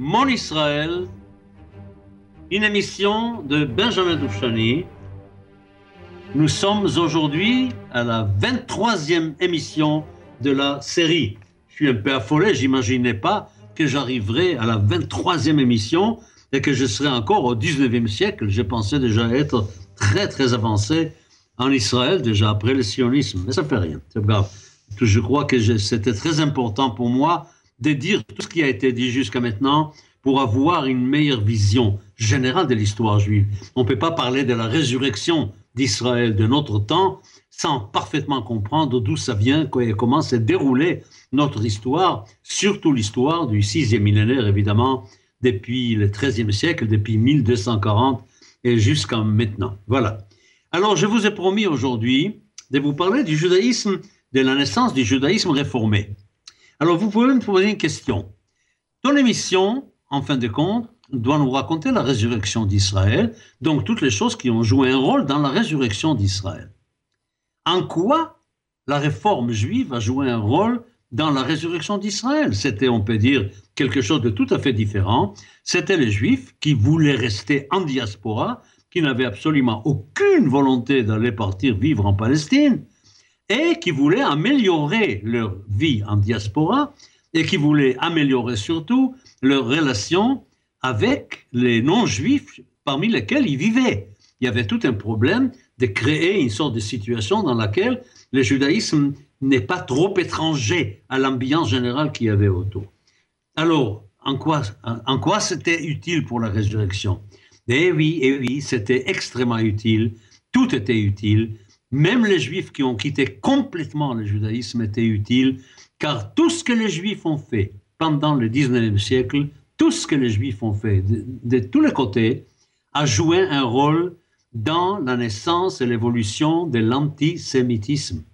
Mon Israël, une émission de Benjamin Doufchani. Nous sommes aujourd'hui à la 23e émission de la série. Je suis un peu affolé, j'imaginais pas que j'arriverais à la 23e émission et que je serais encore au 19e siècle. Je pensais déjà être très très avancé en Israël, déjà après le sionisme. Mais ça fait rien, c'est grave. Je crois que c'était très important pour moi de dire tout ce qui a été dit jusqu'à maintenant pour avoir une meilleure vision générale de l'histoire juive. On ne peut pas parler de la résurrection d'Israël de notre temps sans parfaitement comprendre d'où ça vient et comment s'est déroulée notre histoire, surtout l'histoire du sixième millénaire, évidemment, depuis le XIIIe siècle, depuis 1240 et jusqu'à maintenant. Voilà. Alors, je vous ai promis aujourd'hui de vous parler du judaïsme, de la naissance du judaïsme réformé. Alors, vous pouvez me poser une question. Ton émission, en fin de compte, doit nous raconter la résurrection d'Israël, donc toutes les choses qui ont joué un rôle dans la résurrection d'Israël. En quoi la réforme juive a joué un rôle dans la résurrection d'Israël? C'était, on peut dire, quelque chose de tout à fait différent. C'était les Juifs qui voulaient rester en diaspora, qui n'avaient absolument aucune volonté d'aller partir vivre en Palestine, et qui voulaient améliorer leur vie en diaspora, et qui voulaient améliorer surtout leur relation avec les non-juifs parmi lesquels ils vivaient. Il y avait tout un problème de créer une sorte de situation dans laquelle le judaïsme n'est pas trop étranger à l'ambiance générale qu'il y avait autour. Alors, en quoi, en quoi c'était utile pour la résurrection? Eh oui, eh oui, c'était extrêmement utile. Tout était utile. Même les juifs qui ont quitté complètement le judaïsme étaient utiles, car tout ce que les juifs ont fait pendant le 19e siècle, tout ce que les juifs ont fait de, de tous les côtés, a joué un rôle dans la naissance et l'évolution de l'antisémitisme.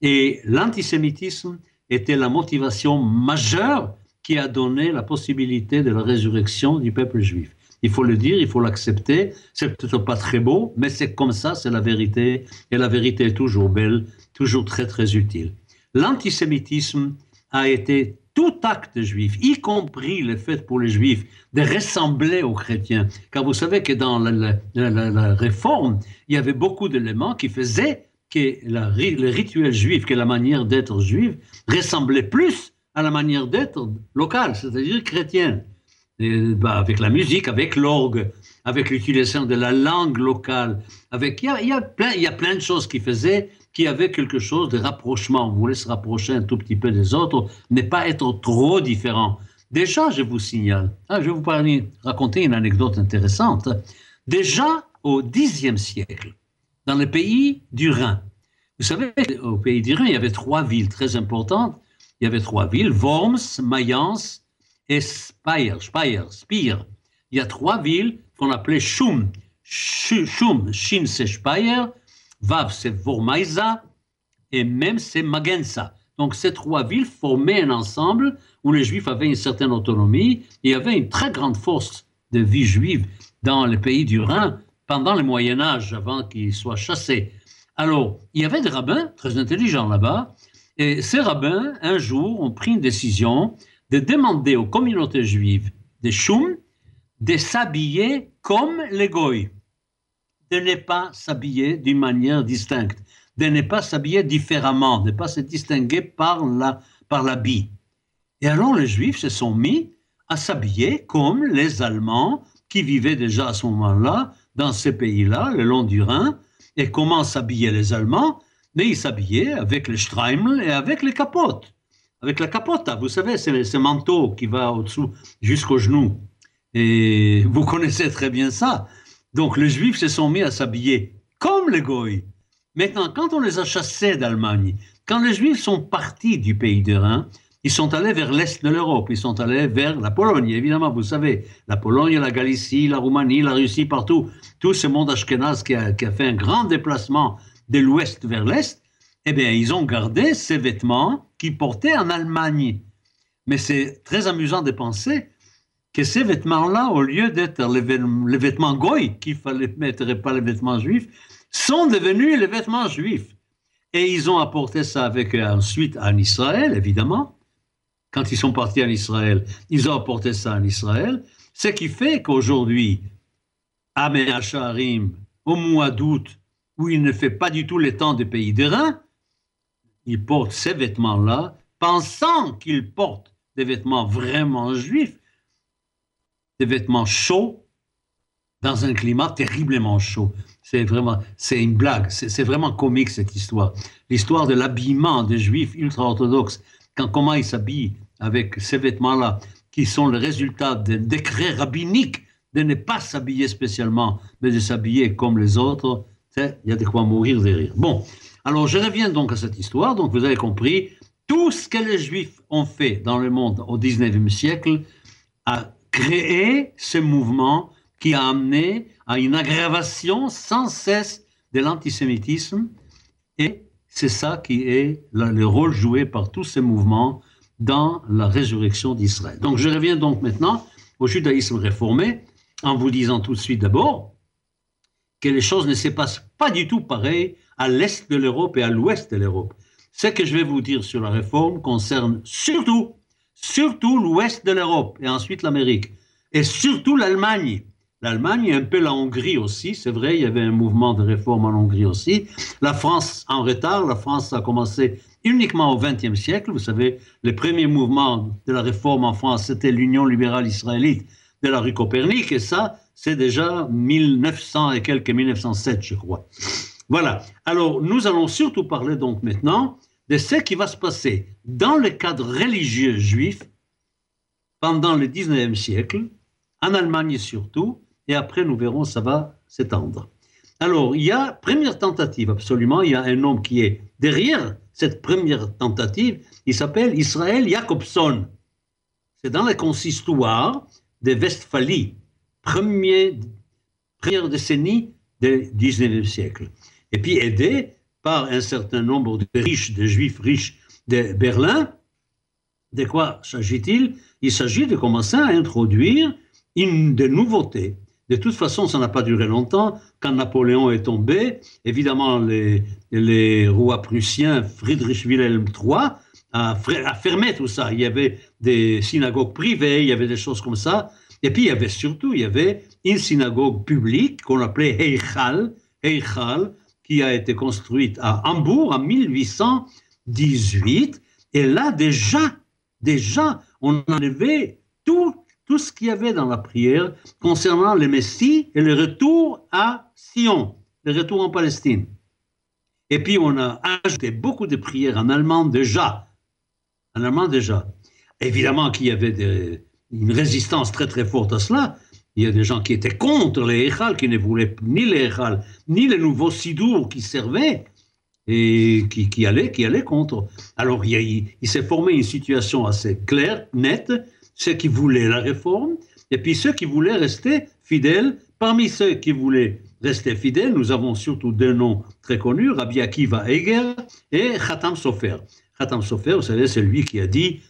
Et l'antisémitisme était la motivation majeure qui a donné la possibilité de la résurrection du peuple juif. Il faut le dire, il faut l'accepter. C'est peut-être pas très beau, mais c'est comme ça, c'est la vérité. Et la vérité est toujours belle, toujours très, très utile. L'antisémitisme a été tout acte juif, y compris le fait pour les juifs de ressembler aux chrétiens. Car vous savez que dans la, réforme, il y avait beaucoup d'éléments qui faisaient que le rituel juif, que la manière d'être juive, ressemblait plus à la manière d'être locale, c'est-à-dire chrétienne. Bah, avec la musique, avec l'orgue, avec l'utilisation de la langue locale, avec il y a, plein, y a plein de choses qui faisaient qui avaient quelque chose de rapprochement. On voulait se rapprocher un tout petit peu des autres, ne pas être trop différent. Déjà, je vous signale, ah, je vais vous parler, raconter une anecdote intéressante. Déjà au Xe siècle, dans le pays du Rhin. Vous savez, au pays du Rhin, il y avait trois villes très importantes. Il y avait trois villes, Worms, Mayence et Speyer, Speyer, Speyer. Il y a trois villes qu'on appelait Schum. Schum, Shin c'est Speyer, Vav c'est Vormaisa et même c'est Magensa. Donc ces trois villes formaient un ensemble où les Juifs avaient une certaine autonomie et avait une très grande force de vie juive dans le pays du Rhin pendant le Moyen Âge, avant qu'ils soient chassés. Alors, il y avait des rabbins très intelligents là-bas, et ces rabbins, un jour, ont pris une décision de demander aux communautés juives des choum de s'habiller comme les goy, de ne pas s'habiller d'une manière distincte, de ne pas s'habiller différemment, de ne pas se distinguer par la par l'habit. Et alors les Juifs se sont mis à s'habiller comme les Allemands qui vivaient déjà à ce moment-là dans ces pays-là, le long du Rhin, et comment s'habillaient les Allemands Mais ils s'habillaient avec le Streimel et avec les capotes. Avec la capote, vous savez, c'est ce manteau qui va au-dessous jusqu'aux genoux. Et vous connaissez très bien ça. Donc les Juifs se sont mis à s'habiller comme les Goïs. Maintenant, quand on les a chassés d'Allemagne, quand les Juifs sont partis du pays de Rhin, ils sont allés vers l'est de l'Europe, ils sont allés vers la Pologne, évidemment, vous savez, la Pologne, la Galicie, la Roumanie, la Russie, partout, tout ce monde ashkénaze qui a, qui a fait un grand déplacement de l'ouest vers l'est, eh bien, ils ont gardé ces vêtements qu'ils portaient en Allemagne. Mais c'est très amusant de penser que ces vêtements-là, au lieu d'être les, vêtements goy qu'il fallait mettre et pas les vêtements juifs, sont devenus les vêtements juifs. Et ils ont apporté ça avec eux ensuite en Israël, évidemment. quand ils sont partis en Israël, ils ont apporté ça en Israël. Ce qui fait qu'aujourd'hui, à Meacharim, au mois d'août, où il ne fait pas du tout les temps des pays de Rhin, il porte ces vêtements-là, pensant qu'il porte des vêtements vraiment juifs, des vêtements chauds, dans un climat terriblement chaud. C'est vraiment, c'est une blague, c'est vraiment comique cette histoire. L'histoire de l'habillement des juifs ultra-orthodoxes, quand, comment ils s'habillent avec ces vêtements-là, qui sont le résultat d'un décret rabbinique de ne pas s'habiller spécialement, mais de s'habiller comme les autres, il y a de quoi mourir de rire. Bon, alors je reviens donc à cette histoire. Donc vous avez compris, tout ce que les Juifs ont fait dans le monde au 19e siècle a créé ce mouvement qui a amené à une aggravation sans cesse de l'antisémitisme. Et c'est ça qui est le rôle joué par tous ces mouvements dans la résurrection d'Israël. Donc je reviens donc maintenant au judaïsme réformé en vous disant tout de suite d'abord que les choses ne se passent pas du tout pareil à l'est de l'Europe et à l'ouest de l'Europe. Ce que je vais vous dire sur la réforme concerne surtout, surtout l'ouest de l'Europe et ensuite l'Amérique et surtout l'Allemagne. L'Allemagne et un peu la Hongrie aussi, c'est vrai, il y avait un mouvement de réforme en Hongrie aussi. La France en retard, la France a commencé uniquement au XXe siècle. Vous savez, les premiers mouvements de la réforme en France, c'était l'Union libérale israélite de la rue Copernic, et ça, c'est déjà 1900 et quelques 1907, je crois. Voilà. Alors, nous allons surtout parler donc maintenant de ce qui va se passer dans le cadre religieux juif pendant le 19e siècle, en Allemagne surtout, et après nous verrons ça va s'étendre. Alors, il y a première tentative, absolument, il y a un homme qui est derrière cette première tentative, il s'appelle Israël Jacobson. C'est dans la consistoire de Westphalie, première décennie du 19e siècle. Et puis aidé par un certain nombre de riches, de juifs riches de Berlin. De quoi s'agit-il? Il s'agit de commencer à introduire des nouveautés de toute façon, ça n'a pas duré longtemps. Quand Napoléon est tombé, évidemment, les, les rois prussiens, Friedrich Wilhelm III, a, fermé tout ça. Il y avait des synagogues privées, il y avait des choses comme ça. Et puis, il y avait surtout, il y avait une synagogue publique qu'on appelait Heichal, Heichal, qui a été construite à Hambourg en 1818. Et là, déjà, déjà, on enlevait tout tout ce qu'il y avait dans la prière concernant le Messie et le retour à Sion, le retour en Palestine. Et puis on a ajouté beaucoup de prières en allemand déjà. En allemand déjà. Évidemment qu'il y avait une résistance très très forte à cela. Il y a des gens qui étaient contre les Echal, qui ne voulaient ni les Echal, ni les nouveaux Sidour qui servaient et qui, allaient, qui allaient contre. Alors il, il s'est formé une situation assez claire, nette, ceux qui voulaient la réforme, et puis ceux qui voulaient rester fidèles. Parmi ceux qui voulaient rester fidèles, nous avons surtout deux noms très connus, Rabbi Akiva Eger et Khatam Sofer. Khatam Sofer, vous savez, c'est lui qui a dit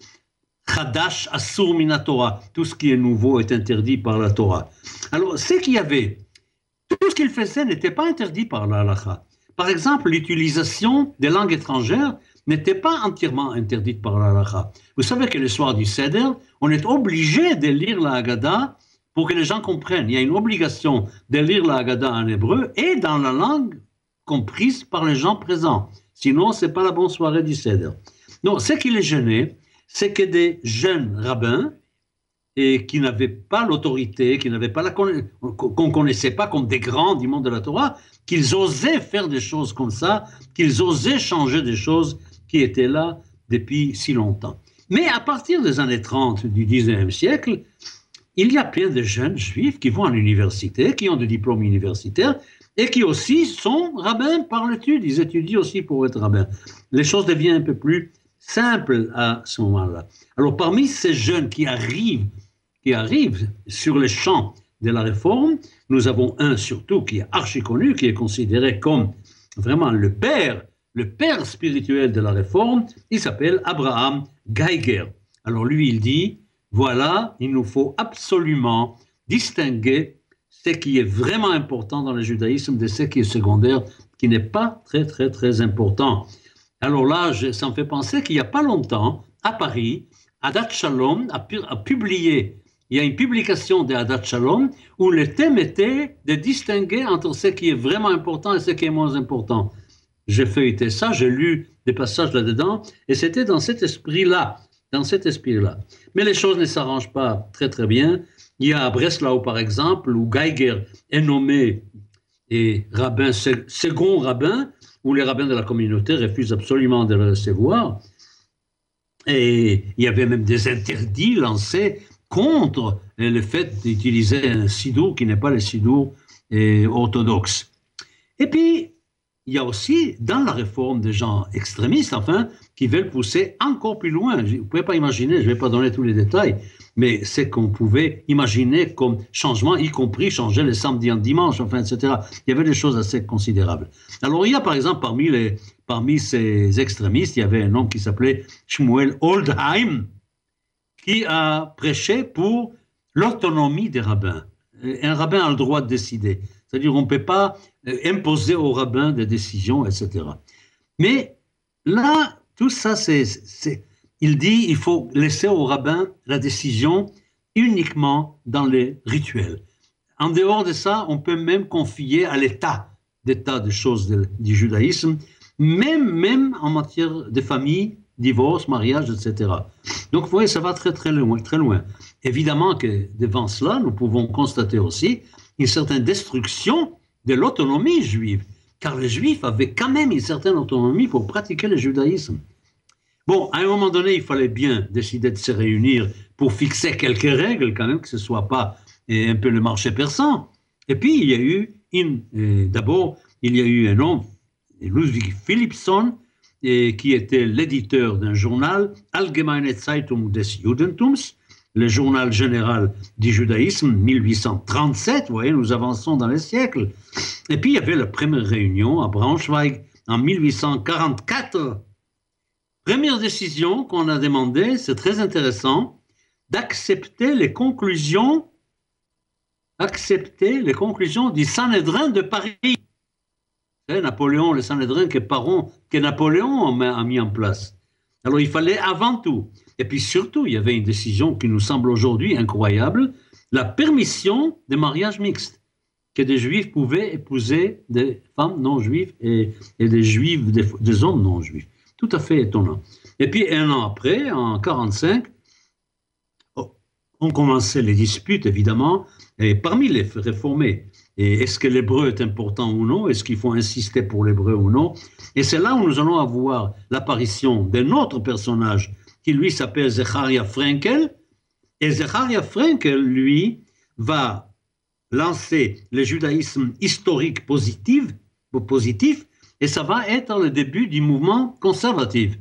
Chadash Asur Torah. Tout ce qui est nouveau est interdit par la Torah. Alors, ce qu'il y avait, tout ce qu'il faisait n'était pas interdit par la halakha. Par exemple, l'utilisation des langues étrangères n'était pas entièrement interdite par la halakha. Vous savez que le soir du Seder, on est obligé de lire la Haggadah pour que les gens comprennent. Il y a une obligation de lire la Haggadah en hébreu et dans la langue comprise par les gens présents. Sinon, c'est pas la bonne soirée du Seder. Donc, ce qui les gênait, c'est que des jeunes rabbins et qui n'avaient pas l'autorité, qui n'avaient pas la qu'on connaissait pas comme des grands du monde de la Torah, qu'ils osaient faire des choses comme ça, qu'ils osaient changer des choses qui étaient là depuis si longtemps. Mais à partir des années 30 du 19e siècle, il y a plein de jeunes juifs qui vont à l'université, qui ont des diplômes universitaires et qui aussi sont rabbins par l'étude. Ils étudient aussi pour être rabbins. Les choses deviennent un peu plus simples à ce moment-là. Alors parmi ces jeunes qui arrivent, qui arrivent sur les champs de la réforme, nous avons un surtout qui est archi connu, qui est considéré comme vraiment le père le père spirituel de la réforme, il s'appelle Abraham Geiger. Alors lui, il dit, voilà, il nous faut absolument distinguer ce qui est vraiment important dans le judaïsme de ce qui est secondaire, qui n'est pas très, très, très important. Alors là, ça me fait penser qu'il n'y a pas longtemps, à Paris, Adat Shalom a, publié, il y a une publication de Adat Shalom où le thème était de distinguer entre ce qui est vraiment important et ce qui est moins important. J'ai feuilleté ça, j'ai lu des passages là-dedans, et c'était dans cet esprit-là, dans cet esprit-là. Mais les choses ne s'arrangent pas très très bien. Il y a à Breslau, par exemple, où Geiger est nommé et rabbin, second rabbin, où les rabbins de la communauté refusent absolument de le recevoir. Et il y avait même des interdits lancés contre le fait d'utiliser un sidour qui n'est pas le sidour orthodoxe. Et puis, il y a aussi dans la réforme des gens extrémistes, enfin, qui veulent pousser encore plus loin. Vous ne pouvez pas imaginer, je ne vais pas donner tous les détails, mais c'est qu'on pouvait imaginer comme changement, y compris changer les samedis en dimanche, enfin, etc. Il y avait des choses assez considérables. Alors, il y a par exemple parmi, les, parmi ces extrémistes, il y avait un homme qui s'appelait Shmuel Oldheim, qui a prêché pour l'autonomie des rabbins. Un rabbin a le droit de décider. C'est-à-dire, on ne peut pas euh, imposer aux rabbins des décisions, etc. Mais là, tout ça, c'est, il dit, il faut laisser aux rabbins la décision uniquement dans les rituels. En dehors de ça, on peut même confier à l'état des choses du judaïsme, même, même en matière de famille, divorce, mariage, etc. Donc, vous voyez, ça va très, très loin, très loin. Évidemment que devant cela, nous pouvons constater aussi une certaine destruction de l'autonomie juive, car les juifs avaient quand même une certaine autonomie pour pratiquer le judaïsme. Bon, à un moment donné, il fallait bien décider de se réunir pour fixer quelques règles, quand même, que ce ne soit pas eh, un peu le marché persan. Et puis, il y a eu, eh, d'abord, il y a eu un homme, Ludwig Philipson, eh, qui était l'éditeur d'un journal, Allgemeine Zeitung des Judentums, le journal général du judaïsme, 1837, vous voyez, nous avançons dans les siècles. Et puis il y avait la première réunion à Braunschweig en 1844. Première décision qu'on a demandé, c'est très intéressant, d'accepter les conclusions, accepter les conclusions du Sanhédrin de Paris. C'est Napoléon, le Sanhédrin que Napoléon a mis en place. Alors il fallait avant tout et puis surtout, il y avait une décision qui nous semble aujourd'hui incroyable, la permission des mariages mixtes, que des juifs pouvaient épouser des femmes non juives et, des juifs, des, hommes non juifs. Tout à fait étonnant. Et puis un an après, en 45, on commençait les disputes, évidemment, et parmi les réformés. Est-ce que l'hébreu est important ou non Est-ce qu'il faut insister pour l'hébreu ou non Et c'est là où nous allons avoir l'apparition d'un autre personnage qui lui s'appelle Zecharia Frenkel. Et Zecharia Frenkel, lui, va lancer le judaïsme historique positif, et ça va être le début du mouvement conservatif,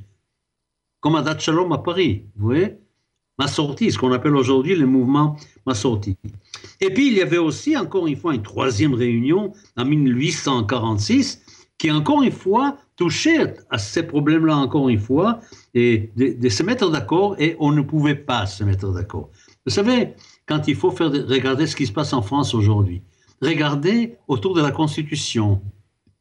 comme à Shalom à Paris, vous voyez? Sortie, ce qu'on appelle aujourd'hui le mouvement sortie. Et puis il y avait aussi, encore une fois, une troisième réunion en 1846, qui encore une fois touchait à ces problèmes-là, encore une fois, et de, se mettre d'accord, et on ne pouvait pas se mettre d'accord. Vous savez, quand il faut faire, regarder ce qui se passe en France aujourd'hui, regardez autour de la Constitution,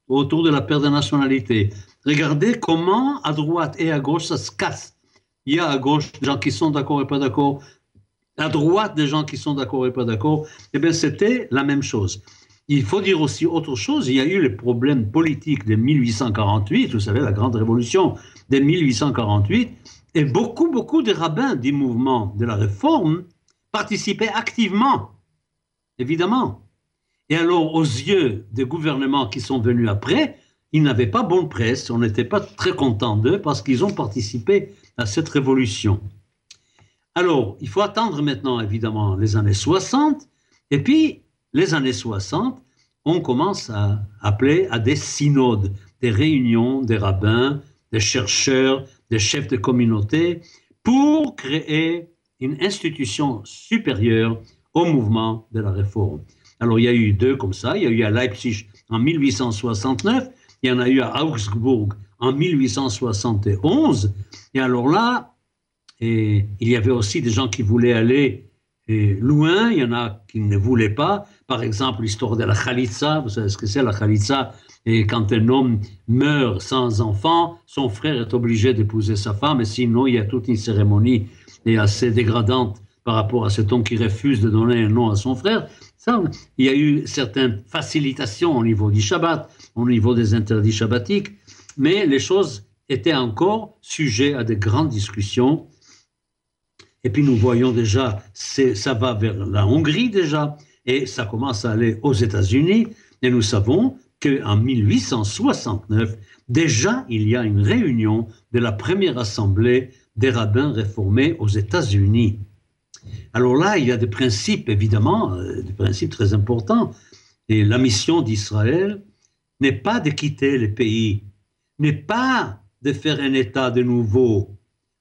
autour de la perte de nationalité, regardez comment à droite et à gauche ça se casse. Il y a à gauche des gens qui sont d'accord et pas d'accord, à droite des gens qui sont d'accord et pas d'accord. Eh bien, c'était la même chose. Il faut dire aussi autre chose. Il y a eu les problèmes politiques de 1848, vous savez, la grande révolution de 1848, et beaucoup, beaucoup de rabbins du mouvement de la réforme participaient activement, évidemment. Et alors, aux yeux des gouvernements qui sont venus après, ils n'avaient pas bonne presse, on n'était pas très content d'eux parce qu'ils ont participé à cette révolution. Alors, il faut attendre maintenant, évidemment, les années 60, et puis les années 60, on commence à appeler à des synodes, des réunions des rabbins, des chercheurs, des chefs de communauté, pour créer une institution supérieure au mouvement de la réforme. Alors il y a eu deux comme ça, il y a eu à Leipzig en 1869, il y en a eu à Augsbourg en 1871, et alors là, et il y avait aussi des gens qui voulaient aller loin, il y en a qui ne voulaient pas. Par exemple, l'histoire de la Khalitsa, vous savez ce que c'est la Khalitsa? Et quand un homme meurt sans enfant, son frère est obligé d'épouser sa femme, et sinon il y a toute une cérémonie est assez dégradante par rapport à cet homme qui refuse de donner un nom à son frère. Ça, il y a eu certaines facilitations au niveau du Shabbat, au niveau des interdits shabbatiques, mais les choses étaient encore sujets à de grandes discussions. Et puis nous voyons déjà, ça va vers la Hongrie déjà, et ça commence à aller aux États-Unis. Et nous savons qu'en 1869, déjà il y a une réunion de la première assemblée des rabbins réformés aux États-Unis. Alors là, il y a des principes, évidemment, euh, des principes très importants. Et la mission d'Israël n'est pas de quitter le pays, n'est pas de faire un État de nouveau.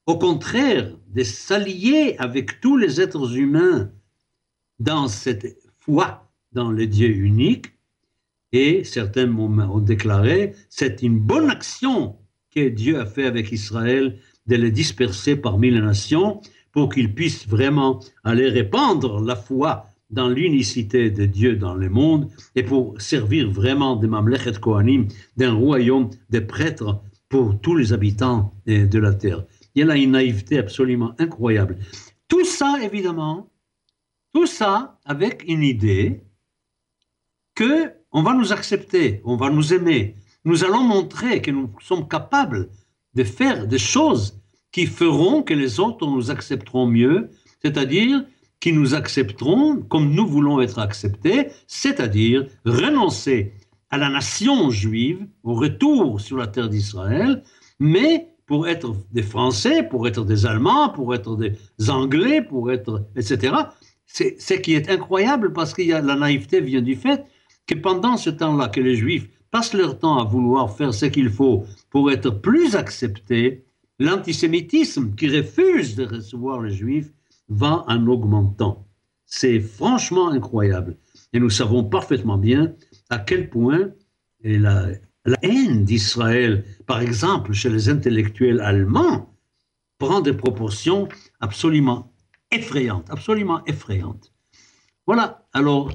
Au contraire, de s'allier avec tous les êtres humains dans cette foi dans le Dieu unique. Et certains ont déclaré, c'est une bonne action que Dieu a fait avec Israël de les disperser parmi les nations pour qu'ils puissent vraiment aller répandre la foi dans l'unicité de Dieu dans le monde et pour servir vraiment de Mamlechet Kohanim, d'un royaume de prêtres pour tous les habitants de la terre. Y a une naïveté absolument incroyable. Tout ça, évidemment, tout ça avec une idée que on va nous accepter, on va nous aimer. Nous allons montrer que nous sommes capables de faire des choses qui feront que les autres nous accepteront mieux, c'est-à-dire qui nous accepteront comme nous voulons être acceptés, c'est-à-dire renoncer à la nation juive, au retour sur la terre d'Israël, mais pour être des Français, pour être des Allemands, pour être des Anglais, pour être, etc. C'est ce qui est incroyable parce que la naïveté vient du fait que pendant ce temps-là que les Juifs passent leur temps à vouloir faire ce qu'il faut pour être plus acceptés, l'antisémitisme qui refuse de recevoir les Juifs va en augmentant. C'est franchement incroyable. Et nous savons parfaitement bien à quel point la haine d'Israël, par exemple chez les intellectuels allemands, prend des proportions absolument effrayantes, absolument effrayantes. Voilà, alors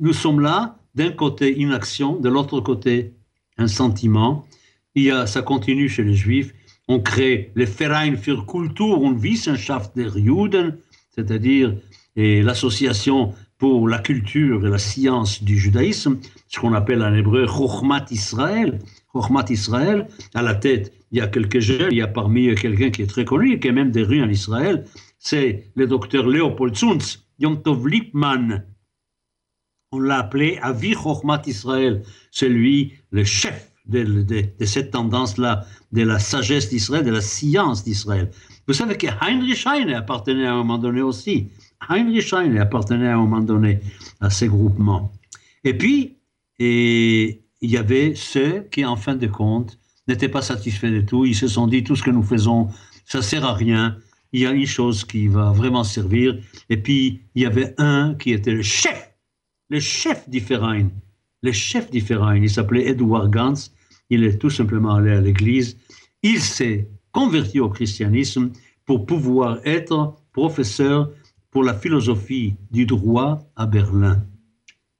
nous sommes là, d'un côté une action, de l'autre côté un sentiment. Il y a, ça continue chez les Juifs. On crée le Verein für Kultur und Wissenschaft der Juden, c'est-à-dire l'association pour la culture et la science du judaïsme, ce qu'on appelle en hébreu Chochmat Israël. Chochmat Israël, à la tête, il y a quelques jeunes, il y a parmi eux quelqu'un qui est très connu, qui a même des rues en Israël, c'est le docteur Léopold Zunz, Yom Tov Lipman. On l'a appelé Avi Chochmat Israël, c'est lui le chef de cette tendance-là, de la sagesse d'Israël, de la science d'Israël. Vous savez que Heinrich Heine appartenait à un moment donné aussi. Heinrich Heine appartenait à un moment donné à ces groupements. Et puis, il y avait ceux qui, en fin de compte, n'étaient pas satisfaits de tout. Ils se sont dit, tout ce que nous faisons, ça sert à rien. Il y a une chose qui va vraiment servir. Et puis, il y avait un qui était le chef, le chef d'Iferain. Le chef d'Iferain, il s'appelait Edward Gans. Il est tout simplement allé à l'église. Il s'est converti au christianisme pour pouvoir être professeur pour la philosophie du droit à Berlin.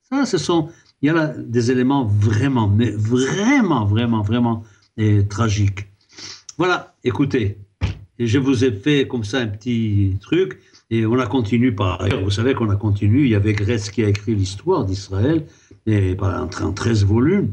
Ça, ce sont, il y a là des éléments vraiment, mais vraiment, vraiment, vraiment eh, tragiques. Voilà, écoutez, je vous ai fait comme ça un petit truc, et on a continué par ailleurs. Vous savez qu'on a continué, il y avait Grèce qui a écrit l'histoire d'Israël, et en 13 volumes.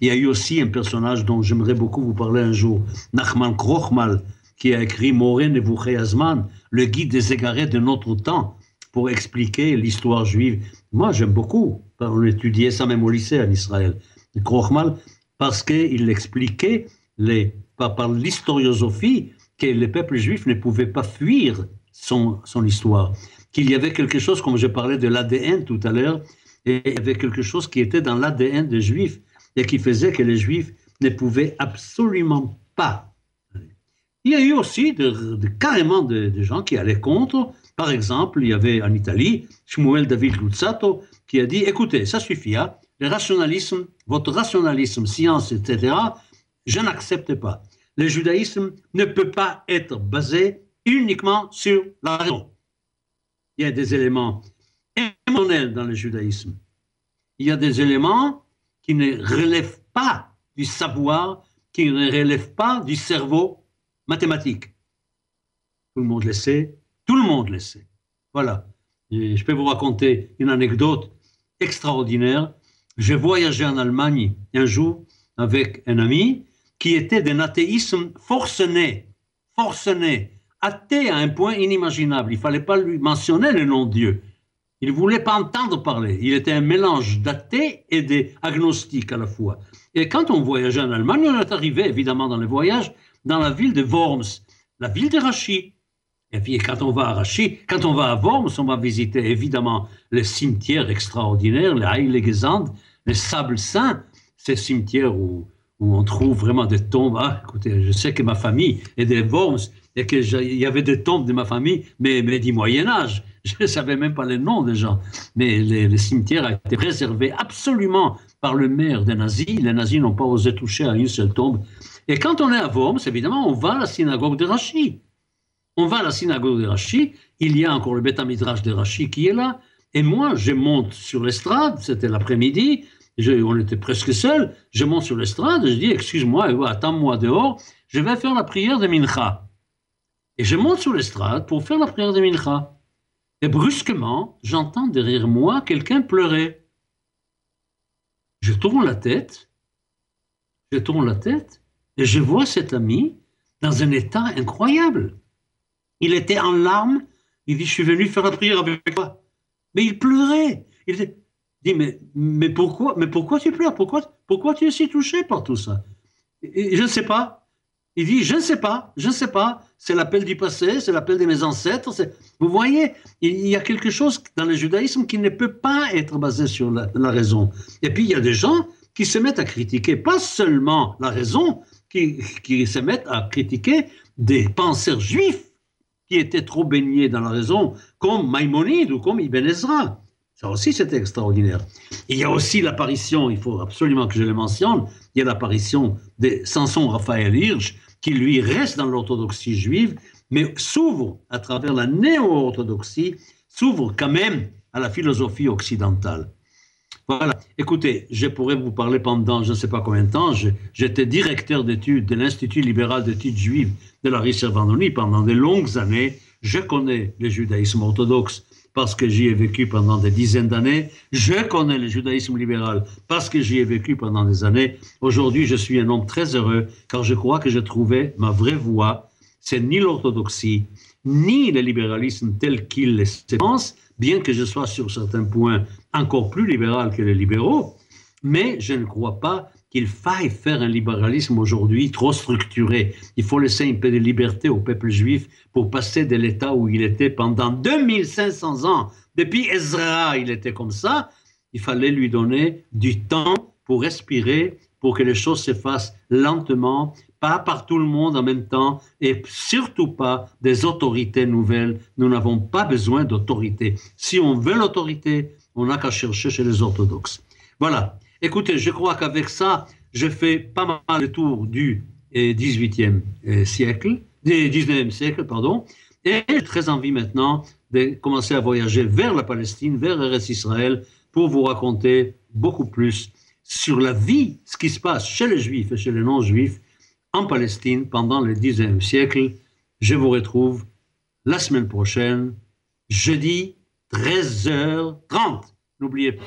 Il y a eu aussi un personnage dont j'aimerais beaucoup vous parler un jour, Nachman Krochmal, qui a écrit Moren et Azman, le guide des égarés de notre temps, pour expliquer l'histoire juive. Moi, j'aime beaucoup. On étudiait ça même au lycée en Israël. Krochmal, parce qu'il expliquait les, par, l'historiosophie que le peuple juif ne pouvait pas fuir son, son histoire. Qu'il y avait quelque chose, comme je parlais de l'ADN tout à l'heure, et il y avait quelque chose qui était dans l'ADN des juifs et qui faisait que les Juifs ne pouvaient absolument pas. Il y a eu aussi carrément de, gens qui allaient contre. Par exemple, il y avait en Italie Shmuel David Luzzato qui a dit écoutez, ça suffit, hein, le rationalisme, votre rationalisme, science, etc., je n'accepte pas. Le judaïsme ne peut pas être basé uniquement sur la raison. Il y a des éléments émotionnels dans le judaïsme. Il y a des éléments qui ne relève pas du savoir, qui ne relève pas du cerveau mathématique. Tout le monde le sait, Tout le monde le sait. Voilà. je peux vous raconter une anecdote extraordinaire. J'ai voyagé en Allemagne un jour avec un ami qui était d'un athéisme forcené, forcené, athée à un point inimaginable. Il fallait pas lui mentionner le nom de Dieu. Il ne voulait pas entendre parler. Il était un mélange d'athée et d'agnostique à la fois. Et quand on voyageait en Allemagne, on est arrivé évidemment dans les voyages dans la ville de Worms, la ville de Rachid. Et puis quand on va à Rachid, quand on va à Worms, on va visiter évidemment les cimetières extraordinaires, les Heiliggesand, les Sables Saints, ces cimetières où, où on trouve vraiment des tombes. Ah, écoutez, je sais que ma famille est de Worms et qu'il y avait des tombes de ma famille, mais, du Moyen Âge. Je ne savais même pas les noms des gens. Mais les, cimetières ont été réservés absolument par le maire des nazis. Les nazis n'ont pas osé toucher à une seule tombe. Et quand on est à Worms, évidemment, on va à la synagogue de Rachid. On va à la synagogue de Rachid. Il y a encore le Beth Midrash de Rachid qui est là. Et moi, je monte sur l'estrade. C'était l'après-midi. on était presque seuls. Je monte sur l'estrade. Je dis, excuse-moi, attends-moi dehors. Je vais faire la prière de Mincha. Et je monte sur l'estrade pour faire la prière de Mincha. Et brusquement, j'entends derrière moi quelqu'un pleurer. Je tourne la tête, je tourne la tête, et je vois cet ami dans un état incroyable. Il était en larmes, il dit, je suis venu faire la prière avec toi. Mais il pleurait. Il dit, mais, pourquoi, mais pourquoi tu pleures? Pourquoi, tu es si touché par tout ça? Je ne sais pas. Il dit, je ne sais pas, je ne sais pas. C'est l'appel du passé, c'est l'appel de mes ancêtres. Vous voyez, il y a quelque chose dans le judaïsme qui ne peut pas être basé sur la, raison. Et puis, il y a des gens qui se mettent à critiquer pas seulement la raison, qui, se mettent à critiquer des penseurs juifs qui étaient trop baignés dans la raison, comme Maïmonide ou comme Ibn Ezra. Ça aussi, c'est extraordinaire. Il y a aussi l'apparition, il faut absolument que je le mentionne, il y a l'apparition de Samson Raphaël Hirsch, qui lui reste dans l'orthodoxie juive, mais s'ouvre à travers la néo-orthodoxie, s'ouvre quand même à la philosophie occidentale. Voilà. Écoutez, je pourrais vous parler pendant je ne sais pas combien de temps. J'étais directeur d'études de l'Institut libéral d'études juives de la Riservanoni pendant de longues années. Je connais le judaïsme orthodoxe parce que j'y ai vécu pendant des dizaines d'années. Je connais le judaïsme libéral parce que j'y ai vécu pendant des années. Aujourd'hui, je suis un homme très heureux car je crois que j'ai trouvé ma vraie voie. C'est ni l'orthodoxie, ni le libéralisme tel qu'il se pense, bien que je sois sur certains points encore plus libéral que les libéraux, mais je ne crois pas qu'il faille faire un libéralisme aujourd'hui trop structuré. Il faut laisser un peu de liberté au peuple juif pour passer de l'état où il était pendant 2500 ans. Depuis Ezra, il était comme ça. Il fallait lui donner du temps pour respirer, pour que les choses se fassent lentement, pas par tout le monde en même temps, et surtout pas des autorités nouvelles. Nous n'avons pas besoin d'autorité. Si on veut l'autorité, on n'a qu'à chercher chez les orthodoxes. Voilà. Écoutez, je crois qu'avec ça, je fais pas mal le tour du 18e euh, euh, siècle, du 19e siècle, pardon, et j'ai très envie maintenant de commencer à voyager vers la Palestine, vers Eretz Israël, pour vous raconter beaucoup plus sur la vie, ce qui se passe chez les Juifs et chez les non-Juifs en Palestine pendant le 19e siècle. Je vous retrouve la semaine prochaine, jeudi 13h30. N'oubliez pas.